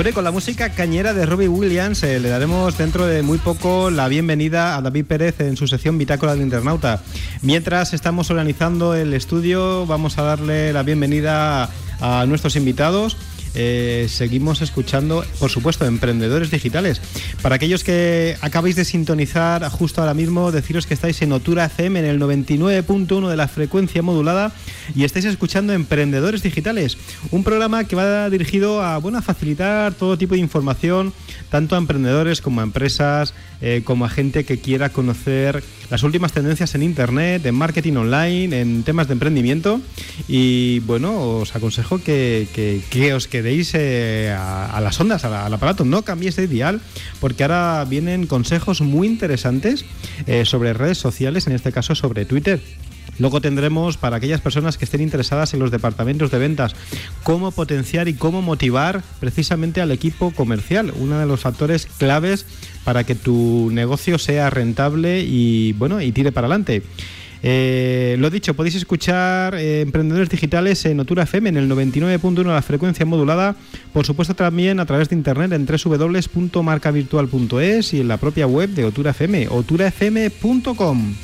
Con la música cañera de Robbie Williams eh, le daremos dentro de muy poco la bienvenida a David Pérez en su sección Bitácora del Internauta. Mientras estamos organizando el estudio, vamos a darle la bienvenida a nuestros invitados. Eh, seguimos escuchando, por supuesto, emprendedores digitales. Para aquellos que acabáis de sintonizar justo ahora mismo, deciros que estáis en Otura FM en el 99.1 de la frecuencia modulada y estáis escuchando Emprendedores Digitales, un programa que va dirigido a, bueno, a facilitar todo tipo de información, tanto a emprendedores como a empresas, eh, como a gente que quiera conocer las últimas tendencias en Internet, en marketing online, en temas de emprendimiento. Y bueno, os aconsejo que, que, os quedéis eh, a, las ondas, al aparato. No cambiéis de dial, porque ahora vienen consejos muy interesantes eh, sobre redes sociales, en este caso sobre Twitter. Luego tendremos para aquellas personas que estén interesadas en los departamentos de ventas, cómo potenciar y cómo motivar precisamente al equipo comercial, uno de los factores claves para que tu negocio sea rentable y bueno, y tire para adelante. Eh, lo dicho, podéis escuchar eh, Emprendedores Digitales en Otura FM en el 99.1 de la frecuencia modulada, por supuesto también a través de internet en www.marcavirtual.es y en la propia web de Otura FM, oturafm.com.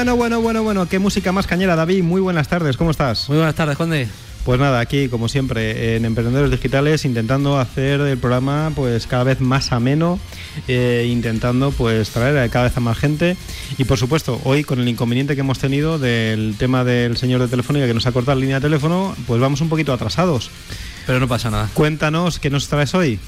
Bueno, bueno, bueno, bueno, qué música más cañera, David. Muy buenas tardes, ¿cómo estás? Muy buenas tardes, Conde. Pues nada, aquí como siempre en Emprendedores Digitales intentando hacer el programa pues cada vez más ameno, eh, intentando pues traer a cada vez a más gente y por supuesto hoy con el inconveniente que hemos tenido del tema del señor de Telefónica que nos ha cortado la línea de teléfono, pues vamos un poquito atrasados. Pero no pasa nada. Cuéntanos qué nos traes hoy.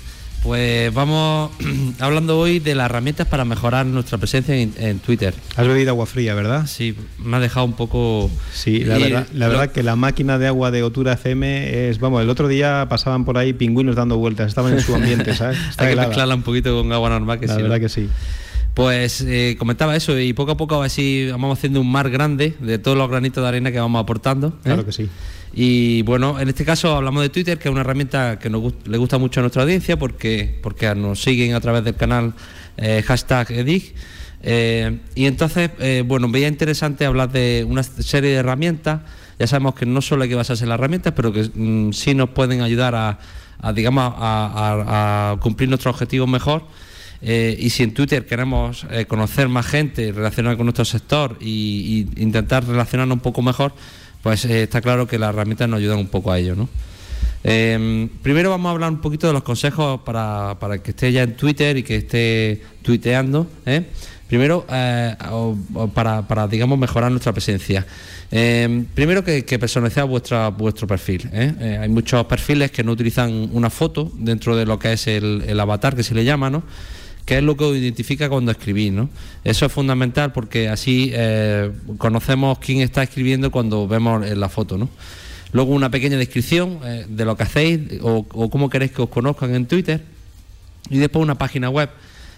Pues vamos hablando hoy de las herramientas para mejorar nuestra presencia en, Twitter. Has bebido agua fría, ¿verdad? Sí, me ha dejado un poco... Sí, la, verdad, la verdad que la máquina de agua de Otura FM es... Vamos, el otro día pasaban por ahí pingüinos dando vueltas, estaban en su ambiente, ¿sabes? Hay que mezclarla un poquito con agua normal, que la sí. La verdad que sí. Pues eh, comentaba eso y poco a poco así vamos haciendo un mar grande de todos los granitos de arena que vamos aportando. ¿eh? Claro que sí. Y bueno, en este caso hablamos de Twitter, que es una herramienta que nos le gusta mucho a nuestra audiencia porque, porque nos siguen a través del canal eh, hashtag EDIG. Eh, y entonces, eh, bueno, veía interesante hablar de una serie de herramientas. Ya sabemos que no solo hay que basarse en las herramientas, pero que mm, sí nos pueden ayudar a, digamos, a, cumplir nuestros objetivos mejor. y si en Twitter queremos conocer más gente, relacionar con nuestro sector e intentar relacionarnos un poco mejor, pues eh, está claro que las herramientas nos ayudan un poco a ello, ¿no? Em, primero vamos a hablar un poquito de los consejos para, para que esté ya en Twitter y que esté tuiteando. ¿eh? Primero, eh, para, digamos, mejorar nuestra presencia. Primero que, que personalizar vuestra, vuestro perfil. hay muchos perfiles que no utilizan una foto dentro de lo que es el, el avatar que se le llama, ¿no? Que es lo que os identifica cuando escribís, ¿no? Eso es fundamental porque así eh, conocemos quién está escribiendo cuando vemos la foto, ¿no? Luego una pequeña descripción eh, de lo que hacéis o, cómo queréis que os conozcan en Twitter y después una página web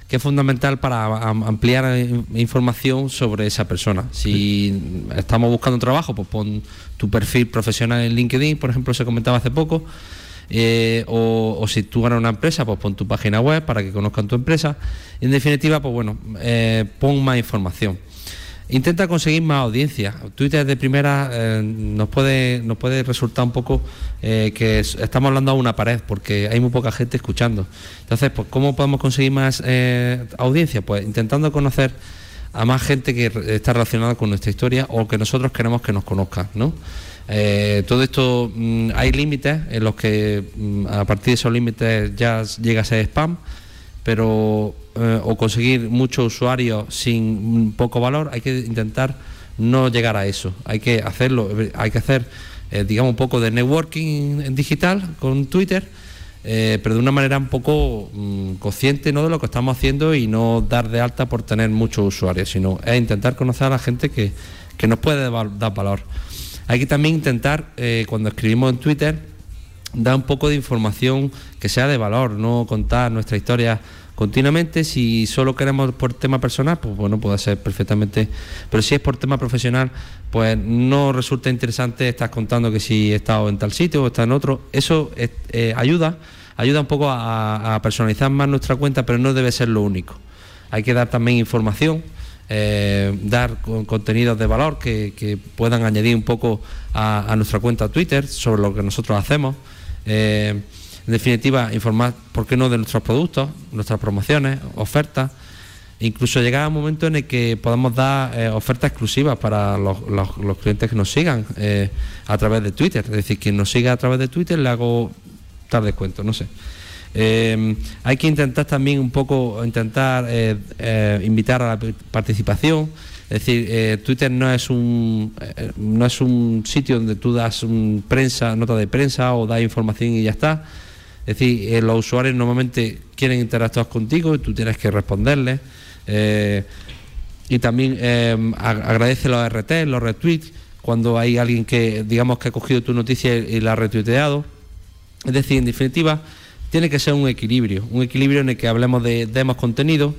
que es fundamental para ampliar información sobre esa persona. Si estamos buscando trabajo, pues pon tu perfil profesional en LinkedIn, por ejemplo, se comentaba hace poco eh, o, si tú ganas una empresa, pues pon tu página web para que conozcan tu empresa. En definitiva, pues bueno, eh, pon más información. Intenta conseguir más audiencia. Twitter de primera eh, nos, puede, nos puede resultar un poco que estamos hablando a una pared porque hay muy poca gente escuchando. Entonces, pues ¿cómo podemos conseguir más audiencia? Pues intentando conocer a más gente que está relacionada con nuestra historia o que nosotros queremos que nos conozcan, ¿no? Eh, todo esto mm, hay límites en los que mm, a partir de esos límites ya llega a ser spam, pero eh, o conseguir muchos usuarios sin poco valor, hay que intentar no llegar a eso. Hay que hacerlo, hay que hacer digamos, un poco de networking digital con Twitter. pero de una manera un poco mm, consciente ¿no? de lo que estamos haciendo y no dar de alta por tener muchos usuarios, sino es intentar conocer a la gente que, que nos puede dar valor. Hay que también intentar, cuando escribimos en Twitter, dar un poco de información que sea de valor, no contar nuestra historia continuamente. Si solo queremos por tema personal, pues bueno, puede ser perfectamente. Pero si es por tema profesional, pues no resulta interesante estar contando que si he estado en tal sitio o está en otro. Eso eh, ayuda, ayuda un poco a, personalizar más nuestra cuenta, pero no debe ser lo único. Hay que dar también información. Eh, dar contenidos de valor que, puedan añadir un poco a, nuestra cuenta Twitter sobre lo que nosotros hacemos. Eh, en definitiva, informar, ¿por qué no?, de nuestros productos, nuestras promociones, ofertas. Incluso llegar a un momento en el que podamos dar eh, ofertas exclusivas para los, clientes que nos sigan a través de Twitter. Es decir, quien nos siga a través de Twitter le hago tal descuento, no sé. Eh, hay que intentar también un poco, intentar invitar a la participación. Es decir, Twitter no es un no es un sitio donde tú das un prensa, nota de prensa o das información y ya está es decir, eh, los usuarios normalmente quieren interactuar contigo y tú tienes que responderles. Eh, y también eh, agradece los RT, los retweets, cuando hay alguien que, digamos, que ha cogido tu noticia y la ha retuiteado. Es decir, en definitiva, tiene que ser un equilibrio, un equilibrio en el que hablemos de demos contenido.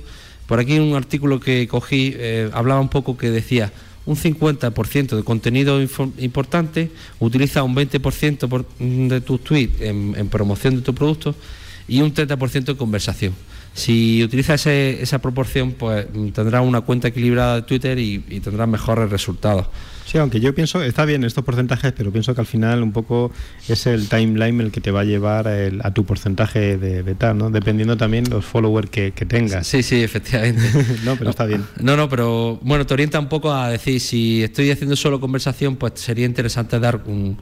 Por aquí un artículo que cogí hablaba un poco que decía, un 50% de contenido importante, utiliza un 20% de tus tweets en, promoción de tu producto y un 30% de conversación. Si utilizas esa proporción, pues tendrás una cuenta equilibrada de Twitter y, y tendrás mejores resultados. Sí, aunque yo pienso, está bien estos porcentajes, pero pienso que al final un poco es el timeline el que te va a llevar a tu porcentaje de, tal, ¿no? Dependiendo también los followers que, tengas. Sí, sí, efectivamente. no, pero está bien. No, no, pero bueno, te orienta un poco a decir, si estoy haciendo solo conversación, pues sería interesante dar un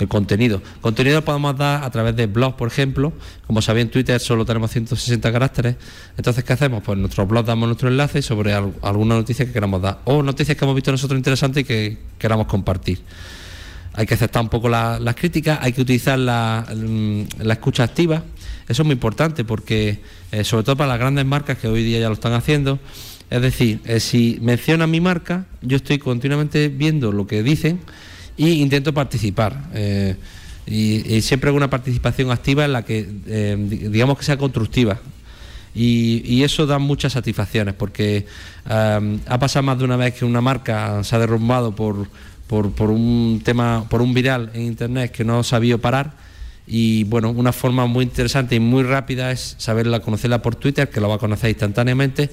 el contenido. Contenido podemos dar a través de blogs, por ejemplo. Como sabéis, en Twitter solo tenemos 160 caracteres. Entonces, ¿qué hacemos? Pues en nuestro blog damos nuestro enlace sobre alguna noticia que queramos dar. O noticias que hemos visto nosotros interesantes y que queramos compartir. Hay que aceptar un poco las críticas, hay que utilizar la, mm, la, escucha activa. Eso es muy importante porque, eh, sobre todo para las grandes marcas que hoy día ya lo están haciendo, es decir, eh, si mencionan mi marca, yo estoy continuamente viendo lo que dicen y intento participar. Eh, y, siempre hago una participación activa en la que, eh, digamos que sea constructiva. Y, eso da muchas satisfacciones, porque eh, ha pasado más de una vez que una marca se ha derrumbado por, por, un tema, por un viral en internet que no ha sabido parar. Y bueno, una forma muy interesante y muy rápida es saberla, conocerla por Twitter, que lo va a conocer instantáneamente,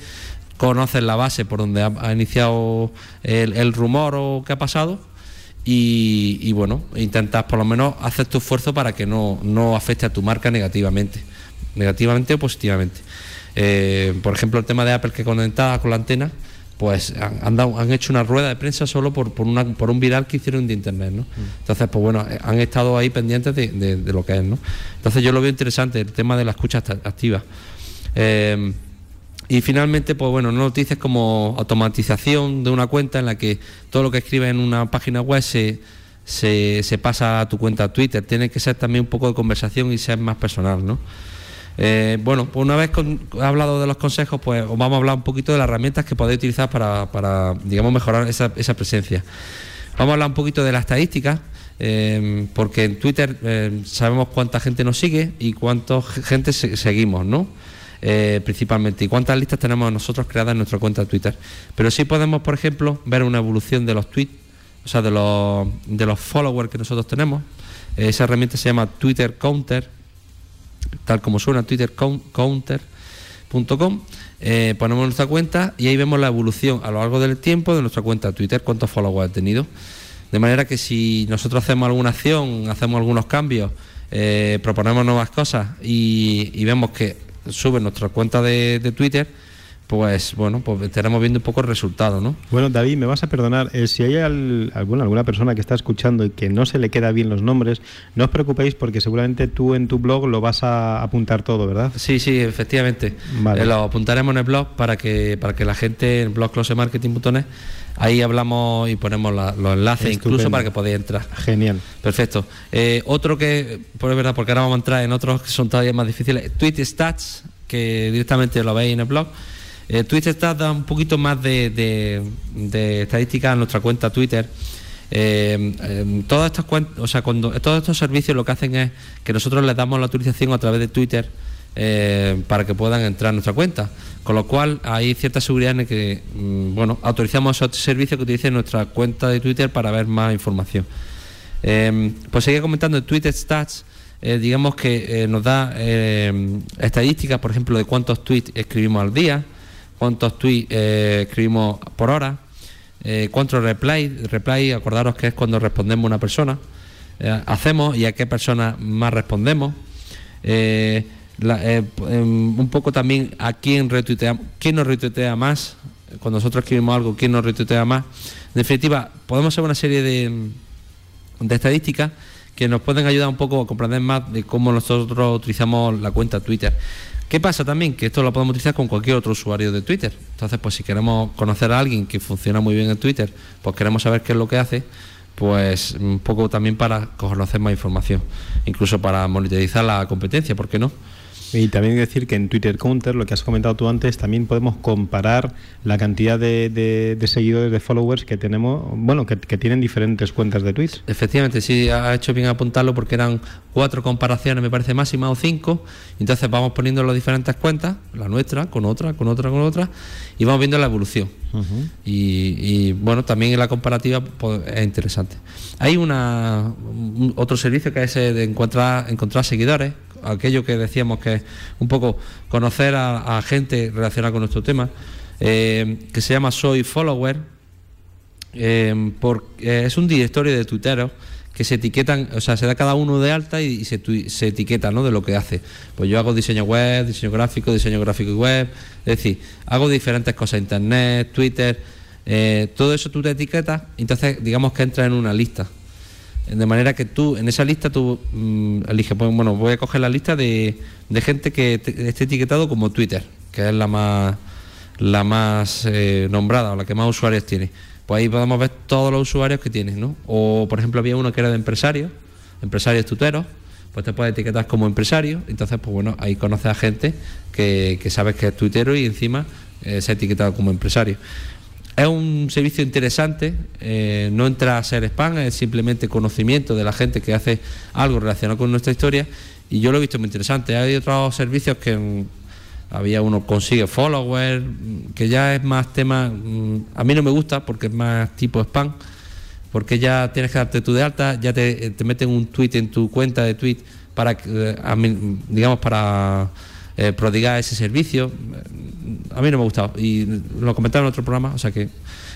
conocer la base por donde ha, iniciado el, el rumor o qué ha pasado y, bueno, intentas por lo menos hacer tu esfuerzo para que no, no afecte a tu marca negativamente, negativamente o positivamente. Eh, por ejemplo, el tema de Apple que conectaba con la antena, pues han, han hecho una rueda de prensa solo por, por, una, por un viral que hicieron de internet, ¿no? Mm. Entonces, pues bueno, eh, han estado ahí pendientes de, lo que es, ¿no? Entonces yo lo veo interesante, el tema de la escucha activa. Eh, y finalmente, pues bueno, noticias como automatización de una cuenta en la que todo lo que escribes en una página web se, se, pasa a tu cuenta Twitter. Tiene que ser también un poco de conversación y ser más personal, ¿no? Eh, bueno, pues una vez hablado de los consejos, pues os vamos a hablar un poquito de las herramientas que podéis utilizar para, digamos, mejorar esa, presencia. Vamos a hablar un poquito de las estadísticas, eh, porque en Twitter eh, sabemos cuánta gente nos sigue y cuánta gente seguimos, ¿no? Eh, principalmente y cuántas listas tenemos nosotros creadas en nuestra cuenta de Twitter. Pero sí podemos, por ejemplo, ver una evolución de los tweets, o sea, de los, de los followers que nosotros tenemos. esa herramienta se llama Twitter Counter, tal como suena, twittercounter.com. Eh, ponemos nuestra cuenta y ahí vemos la evolución a lo largo del tiempo de nuestra cuenta de Twitter, cuántos followers ha tenido. De manera que si nosotros hacemos alguna acción, hacemos algunos cambios, eh, proponemos nuevas cosas y, y vemos que sube nuestra cuenta de, Twitter, pues bueno, pues estaremos viendo un poco el resultado, ¿no? Bueno, David, me vas a perdonar, eh, si hay alguna persona que está escuchando y que no se le queda bien los nombres, no os preocupéis porque seguramente tú en tu blog lo vas a apuntar todo, ¿verdad? Sí, sí, efectivamente. Eh, lo apuntaremos en el blog para que para que la gente en blog closemarketing.net ahí hablamos y ponemos los enlaces incluso para que podáis entrar. Genial. Perfecto. Eh, otro que, pues es verdad, porque ahora vamos a entrar en otros que son todavía más difíciles, Tweet Stats, que directamente lo veis en el blog. Eh, Twitter está da un poquito más de, de, estadísticas a nuestra cuenta Twitter. Eh, em, todos estos servicios lo que hacen es que nosotros les damos la autorización a través de Twitter eh, para que puedan entrar a nuestra cuenta. Con lo cual hay cierta seguridad en que, mm, bueno, autorizamos esos servicios que utilicen nuestra cuenta de Twitter para ver más información. Em, pues seguía comentando en Twitter Stats. digamos que nos da estadísticas, por ejemplo, de cuántos tweets escribimos al día, cuántos tweets eh, escribimos por hora, eh, cuántos reply, reply, acordaros que es cuando respondemos a una persona, eh, hacemos y a qué persona más respondemos. Em, un poco también a quién retuitea, quién nos retuitea más, cuando nosotros escribimos algo, quién nos retuitea más. En definitiva, podemos hacer una serie de estadísticas que nos pueden ayudar un poco a comprender más de cómo nosotros utilizamos la cuenta Twitter. ¿Qué pasa también? Que esto lo podemos utilizar con cualquier otro usuario de Twitter. Entonces, pues si queremos conocer a alguien que funciona muy bien en Twitter, pues queremos saber qué es lo que hace, pues un poco también para conocer más información, incluso para monitorizar la competencia, ¿por qué no? Y también decir que en Twitter Counter, lo que has comentado tú antes, también podemos comparar la cantidad de, seguidores, de followers que tenemos, bueno, que, tienen diferentes cuentas de Twitch. Efectivamente, sí, ha hecho bien apuntarlo porque eran cuatro comparaciones, me parece máxima, o cinco. Entonces vamos poniendo las diferentes cuentas, la nuestra, con otra, con otra, con otra, y vamos viendo la evolución. y, bueno, también en la comparativa pues, es interesante. Hay una otro servicio que es de encontrar, encontrar seguidores aquello que decíamos que es un poco conocer a, gente relacionada con nuestro tema, eh, que se llama Soy Follower, eh, eh, es un directorio de tuiteros que se etiquetan, o sea, se da cada uno de alta y, se, se, etiqueta ¿no? de lo que hace. Pues yo hago diseño web, diseño gráfico, diseño gráfico y web, es decir, hago diferentes cosas, internet, Twitter, todo eso tú te etiquetas, entonces digamos que entra en una lista. De manera que tú, en esa lista, tú mm, eliges, pues, bueno, voy a coger la lista de, de gente que esté etiquetado como Twitter, que es la más, la más eh, nombrada o la que más usuarios tiene. Pues ahí podemos ver todos los usuarios que tienes, ¿no? O, por ejemplo, había uno que era de empresarios, empresarios tuteros, pues te puedes etiquetar como empresario, entonces, pues bueno, ahí conoces a gente que, que sabes que es tuitero y encima eh, se ha etiquetado como empresario. Es un servicio interesante, eh, no entra a ser spam, es simplemente conocimiento de la gente que hace algo relacionado con nuestra historia y yo lo he visto muy interesante. Hay otros servicios que mm, había uno consigue followers, que ya es más tema, mm, a mí no me gusta porque es más tipo spam, porque ya tienes que darte tú de alta, ya te, te meten un tweet en tu cuenta de tweet para, eh, digamos, para eh, prodigar ese servicio. A mí no me ha gustado y lo comentaron en otro programa, o sea que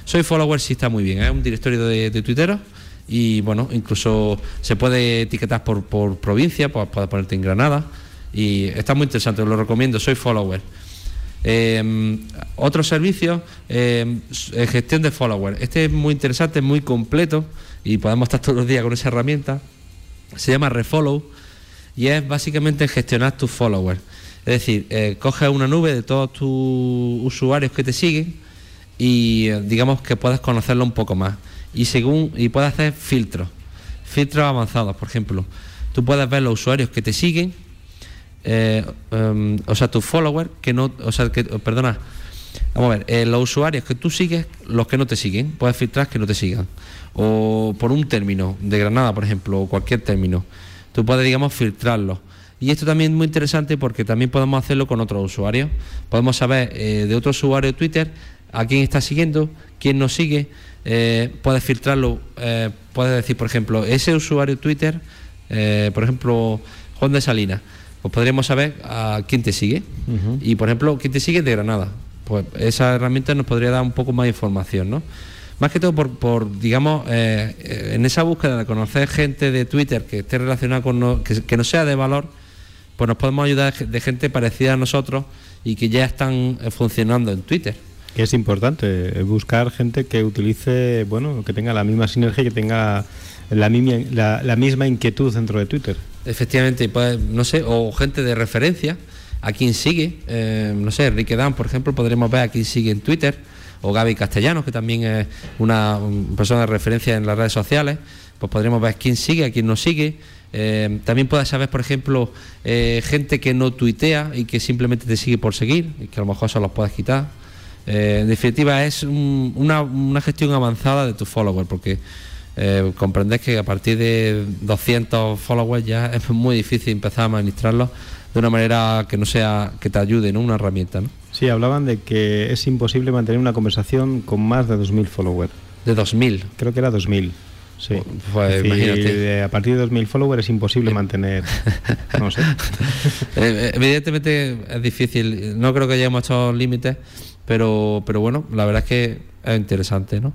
soy follower sí está muy bien, es ¿eh? un directorio de, de y bueno, incluso se puede etiquetar por, por provincia, pues puedes ponerte en Granada y está muy interesante, os lo recomiendo, soy follower. Eh, otro servicio, eh, gestión de follower. Este es muy interesante, muy completo y podemos estar todos los días con esa herramienta. Se llama Refollow y es básicamente gestionar tus followers. Es decir, eh, coges una nube de todos tus usuarios que te siguen y eh, digamos que puedes conocerlo un poco más. Y según y puedes hacer filtros, filtros avanzados, por ejemplo. Tú puedes ver los usuarios que te siguen, eh, em, o sea, tus followers, que no, o sea, que, perdona, vamos a ver, los usuarios que tú sigues, los que no te siguen, puedes filtrar que no te sigan. O por un término, de Granada, por ejemplo, o cualquier término. Tú puedes, digamos, filtrarlos y esto también es muy interesante porque también podemos hacerlo con otros usuarios. Podemos saber eh, de otro usuario de Twitter a quién está siguiendo, quién nos sigue. Eh, puedes filtrarlo, eh, puedes decir, por ejemplo, ese usuario de Twitter, por ejemplo, Juan de Salinas, pues podríamos saber a quién te sigue. Y, por ejemplo, quién te sigue de Granada. Pues esa herramienta nos podría dar un poco más de información, ¿no? Más que todo por, digamos, en esa búsqueda de conocer gente de Twitter que esté relacionada con, que no sea de valor, pues nos podemos ayudar de gente parecida a nosotros y que ya están eh, funcionando en Twitter. Es importante buscar gente que utilice, bueno, que tenga la misma sinergia, que tenga la, la, misma inquietud dentro de Twitter. Efectivamente, pues, no sé, o gente de referencia, a quien sigue, eh, no sé, Enrique Dan, por ejemplo, podremos ver a quien sigue en Twitter, o Gaby Castellanos, que también es una persona de referencia en las redes sociales, pues podremos ver quién sigue, a quién no sigue. Eh, también puedes saber, por ejemplo, eh, gente que no tuitea y que simplemente te sigue por seguir y que a lo mejor se los puedes quitar. Eh, en definitiva, es una, una, gestión avanzada de tus followers, porque comprendes que a partir de 200 followers ya es muy difícil empezar a administrarlos de una manera que no sea que te ayude, ¿no? Una herramienta, ¿no? Sí, hablaban de que es imposible mantener una conversación con más de 2.000 followers. ¿De 2.000? Creo que era 2.000. Sí. Pues, a partir de 2.000 followers es imposible mantener. no sé. Eh, evidentemente es difícil. No creo que a estos límites, pero, pero bueno, la verdad es que es interesante. ¿no?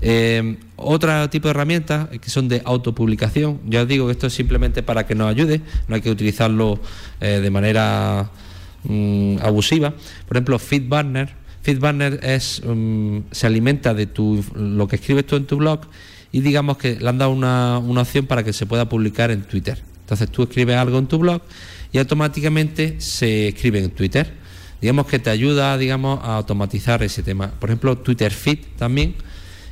Eh, otro tipo de herramientas que son de autopublicación. Ya os digo que esto es simplemente para que nos ayude, no hay que utilizarlo eh, de manera mm, abusiva. Por ejemplo, FeedBurner. FeedBurner es, mm, se alimenta de tu, lo que escribes tú en tu blog y digamos que le han dado una, una opción para que se pueda publicar en Twitter. Entonces tú escribes algo en tu blog y automáticamente se escribe en Twitter. Digamos que te ayuda, digamos, a automatizar ese tema. Por ejemplo, Twitter Feed también.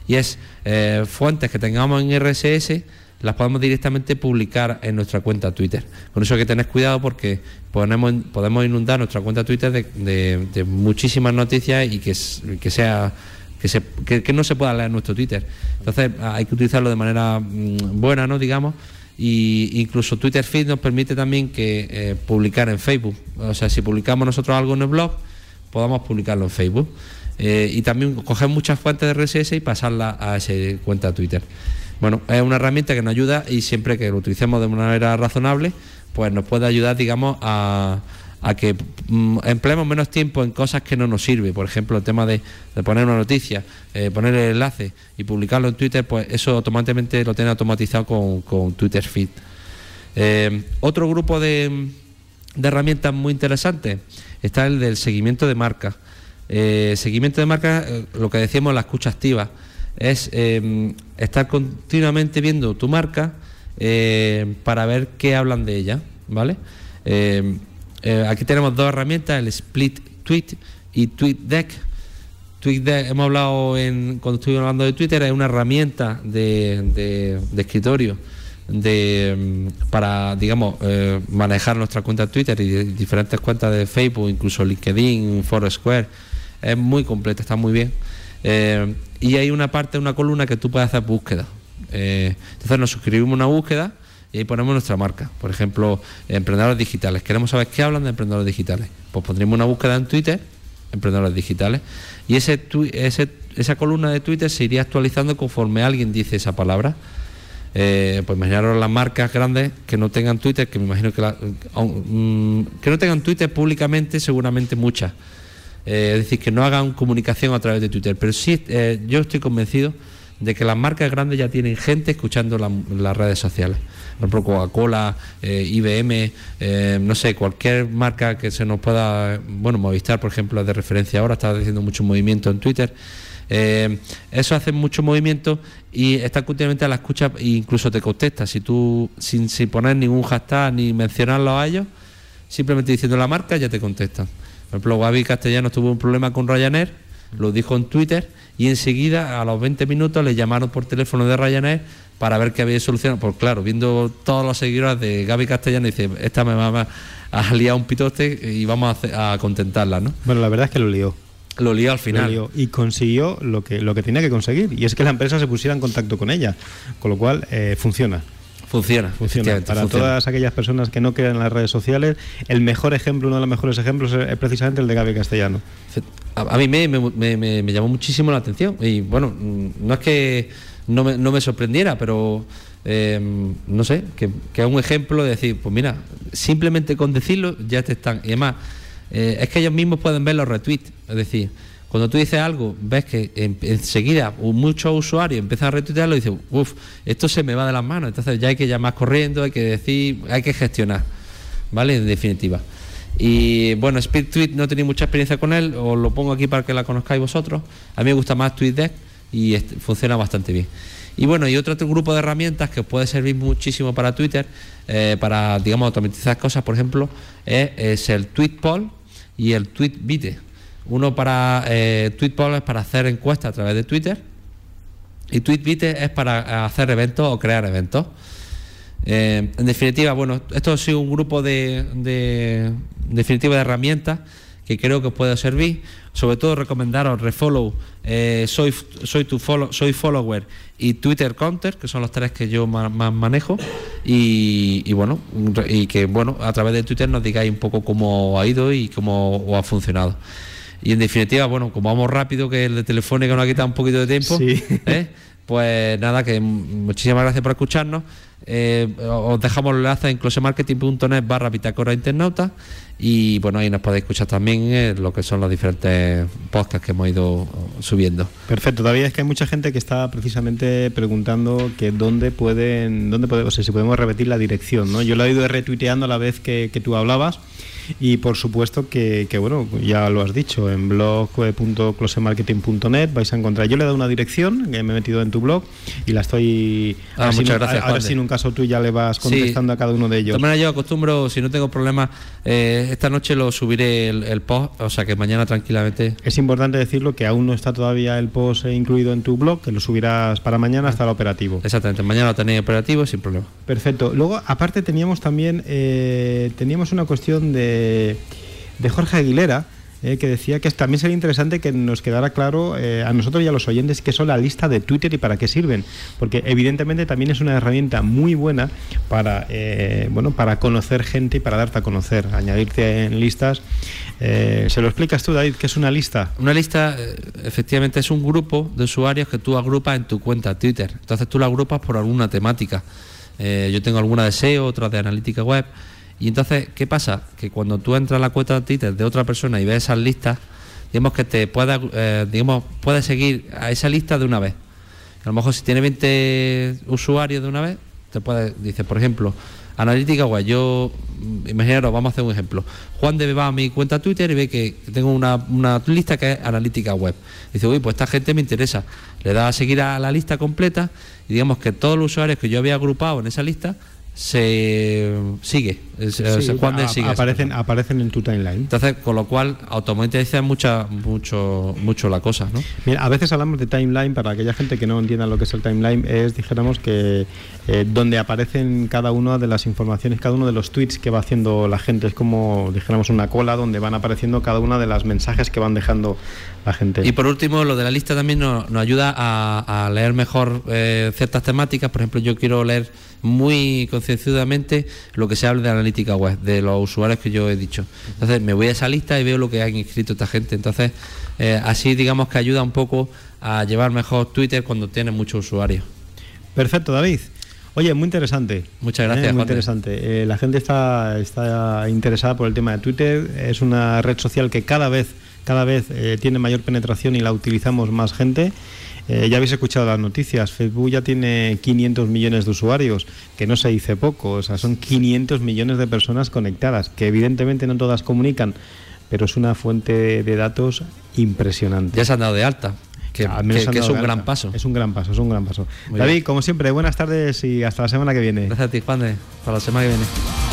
Y es eh, fuentes que tengamos en RSS, las podemos directamente publicar en nuestra cuenta Twitter. Con eso hay que tener cuidado porque ponemos, podemos inundar nuestra cuenta Twitter de, de, muchísimas noticias y que, que sea que, se, que, no se pueda leer nuestro Twitter. Entonces hay que utilizarlo de manera mm, buena, ¿no? Digamos. Y incluso Twitter Feed nos permite también que eh, publicar en Facebook. O sea, si publicamos nosotros algo en el blog, podamos publicarlo en Facebook. Eh, y también coger muchas fuentes de RSS y pasarlas a esa cuenta Twitter. Bueno, es una herramienta que nos ayuda y siempre que lo utilicemos de manera razonable, pues nos puede ayudar, digamos, a, a que mm, empleemos menos tiempo en cosas que no nos sirve. Por ejemplo, el tema de, poner una noticia, eh, poner el enlace y publicarlo en Twitter, pues eso automáticamente lo tiene automatizado con, Twitter Feed. Eh, otro grupo de, herramientas muy interesantes está el del seguimiento de marcas. Eh, seguimiento de marcas, lo que decíamos, la escucha activa, es estar continuamente viendo tu marca para ver qué hablan de ella, ¿vale? Aquí tenemos dos herramientas, el Split Tweet y TweetDeck. TweetDeck, hemos hablado en, cuando estuvimos hablando de Twitter, es una herramienta de, escritorio de, mm, para, digamos, eh, manejar nuestra cuenta de Twitter y diferentes cuentas de Facebook, incluso LinkedIn, Foursquare. Es muy completa, está muy bien. Eh, y hay una parte, una columna que tú puedes hacer búsqueda. entonces nos suscribimos a una búsqueda y ahí ponemos nuestra marca. Por ejemplo, emprendedores digitales. Queremos saber qué hablan de emprendedores digitales. Pues pondremos una búsqueda en Twitter, emprendedores digitales, y ese, esa columna de Twitter se iría actualizando conforme alguien dice esa palabra. Eh, pues imaginaros las marcas grandes que no tengan Twitter, que me imagino que, mm, que no tengan Twitter públicamente, seguramente muchas. Eh, es decir, que no hagan comunicación a través de Twitter. Pero sí, eh, yo estoy convencido de que las marcas grandes ya tienen gente escuchando las redes sociales. Por ejemplo, Coca-Cola, eh, IBM, eh, no sé, cualquier marca que se nos pueda, bueno, Movistar, por ejemplo, de referencia ahora, está haciendo mucho movimiento en Twitter. Eh, eso hace mucho movimiento y está continuamente a la escucha e incluso te contesta. Si tú, sin, sin poner ningún hashtag ni mencionarlo a ellos, simplemente diciendo la marca, ya te contestan. Por ejemplo, Gaby Castellano tuvo un problema con Ryanair, lo dijo en Twitter y enseguida, a los 20 minutos, le llamaron por teléfono de Ryanair para ver qué había solucionado. Pues claro, viendo todos los seguidores de Gaby Castellano, dice, esta me va a liar un pitote y vamos a, contentarla, ¿no? Bueno, la verdad es que lo lió. Lo lió al final. y consiguió lo que, lo que tenía que conseguir, y es que la empresa se pusiera en contacto con ella, con lo cual eh, funciona. Funciona, funciona. Para todas aquellas personas que no crean en las redes sociales, el mejor ejemplo, uno de los mejores ejemplos es precisamente el de Gaby Castellano. A, mí me, me, me, llamó muchísimo la atención y bueno, no es que no me, no me sorprendiera, pero em, no sé, que, que, es un ejemplo de decir, pues mira, simplemente con decirlo ya te están. Y además, eh, es que ellos mismos pueden ver los retweets, es decir, cuando tú dices algo, ves que enseguida muchos usuarios empiezan a retuitearlo y dicen, uff, esto se me va de las manos, entonces ya hay que llamar corriendo, hay que decir, hay que gestionar, ¿vale? En definitiva. Y bueno, SpeedTweet no tenía mucha experiencia con él, os lo pongo aquí para que la conozcáis vosotros. A mí me gusta más TweetDeck y funciona bastante bien. Y bueno, y otro, grupo de herramientas que os puede servir muchísimo para Twitter, eh, para, digamos, automatizar cosas, por ejemplo, es, el TweetPoll y el TweetBite. Uno para eh, es para hacer encuestas a través de Twitter y TweetBite es para hacer eventos o crear eventos. Eh, en definitiva, bueno, esto ha sido un grupo de, de, definitiva de herramientas que creo que os puede servir. Sobre todo recomendaros Refollow, eh, soy, soy, tu follow, soy Follower y Twitter Counter, que son los tres que yo más, manejo. Y, bueno, y que bueno, a través de Twitter nos digáis un poco cómo ha ido y cómo ha funcionado. Y en definitiva, bueno, como vamos rápido, que el de Telefónica nos ha quitado un poquito de tiempo, ¿eh? pues nada, que muchísimas gracias por escucharnos. Eh, os dejamos el enlace en closemarketing.net barra bitácora internauta y bueno, ahí nos podéis escuchar también eh, lo que son los diferentes podcasts que hemos ido subiendo. Perfecto, todavía es que hay mucha gente que está precisamente preguntando que dónde pueden, dónde podemos, o sea, si podemos repetir la dirección, ¿no? Yo lo he ido retuiteando a la vez que, que tú hablabas y por supuesto que, bueno, ya lo has dicho, en blog.closemarketing.net vais a encontrar. Yo le he dado una dirección, que me he metido en tu blog y la estoy. Ah, muchas gracias. A, ver si en un caso tú ya le vas contestando a cada uno de ellos. De manera yo acostumbro, si no tengo problemas, eh, esta noche lo subiré el, post, o sea que mañana tranquilamente. Es importante decirlo que aún no está todavía el post incluido en tu blog, que lo subirás para mañana hasta el operativo. Exactamente, mañana lo tenéis operativo sin problema. Perfecto. Luego, aparte, teníamos también eh, teníamos una cuestión de de, Jorge Aguilera, eh, que decía que también sería interesante que nos quedara claro eh, a nosotros y a los oyentes qué son la lista de Twitter y para qué sirven, porque evidentemente también es una herramienta muy buena para eh, bueno para conocer gente y para darte a conocer, añadirte en listas. ¿Se lo explicas tú, David, qué es una lista? Una lista, efectivamente, es un grupo de usuarios que tú agrupas en tu cuenta Twitter. Entonces tú la agrupas por alguna temática. yo tengo alguna de SEO, otra de analítica web. Y entonces, ¿qué pasa? Que cuando tú entras a la cuenta de Twitter de otra persona y ves esas listas, digamos que te puedes, eh, digamos, puedes seguir a esa lista de una vez. A lo mejor si tiene 20 usuarios de una vez, te puede, dice, por ejemplo, analítica web, yo, mm, imaginaros, vamos a hacer un ejemplo. Juan debe va a mi cuenta Twitter y ve que tengo una, una lista que es analítica web. Dice, uy, pues esta gente me interesa. Le da a seguir a la lista completa y digamos que todos los usuarios que yo había agrupado en esa lista se sigue, aparecen, aparecen en tu timeline. Entonces, con lo cual automatiza mucha, mucho, mucho la cosa. ¿no? Mira, a veces hablamos de timeline, para aquella gente que no entienda lo que es el timeline, es, dijéramos, que eh, donde aparecen cada una de las informaciones, cada uno de los tweets que va haciendo la gente. Es como, dijéramos, una cola donde van apareciendo cada una de las mensajes que van dejando la gente. Y por último, lo de la lista también nos, ayuda a, leer mejor eh, ciertas temáticas. Por ejemplo, yo quiero leer muy concienzudamente lo que se habla de analítica web, de los usuarios que yo he dicho. Entonces me voy a esa lista y veo lo que han escrito esta gente. Entonces, eh, así digamos que ayuda un poco a llevar mejor Twitter cuando tiene muchos usuarios. Perfecto, David. Oye, muy interesante. Muchas gracias. Eh, muy interesante. Eh, la gente está, está interesada por el tema de Twitter. Es una red social que cada vez, cada vez tiene mayor penetración y la utilizamos más gente. Eh, ya habéis escuchado las noticias, Facebook ya tiene 500 millones de usuarios, que no se dice poco, o sea, son 500 millones de personas conectadas, que evidentemente no todas comunican, pero es una fuente de datos impresionante. Ya se han dado de alta. Que, es un gran paso. Es un gran paso, es un gran paso. David, como siempre, buenas tardes y hasta la semana que viene. Gracias a ti, Juan, hasta la semana que viene.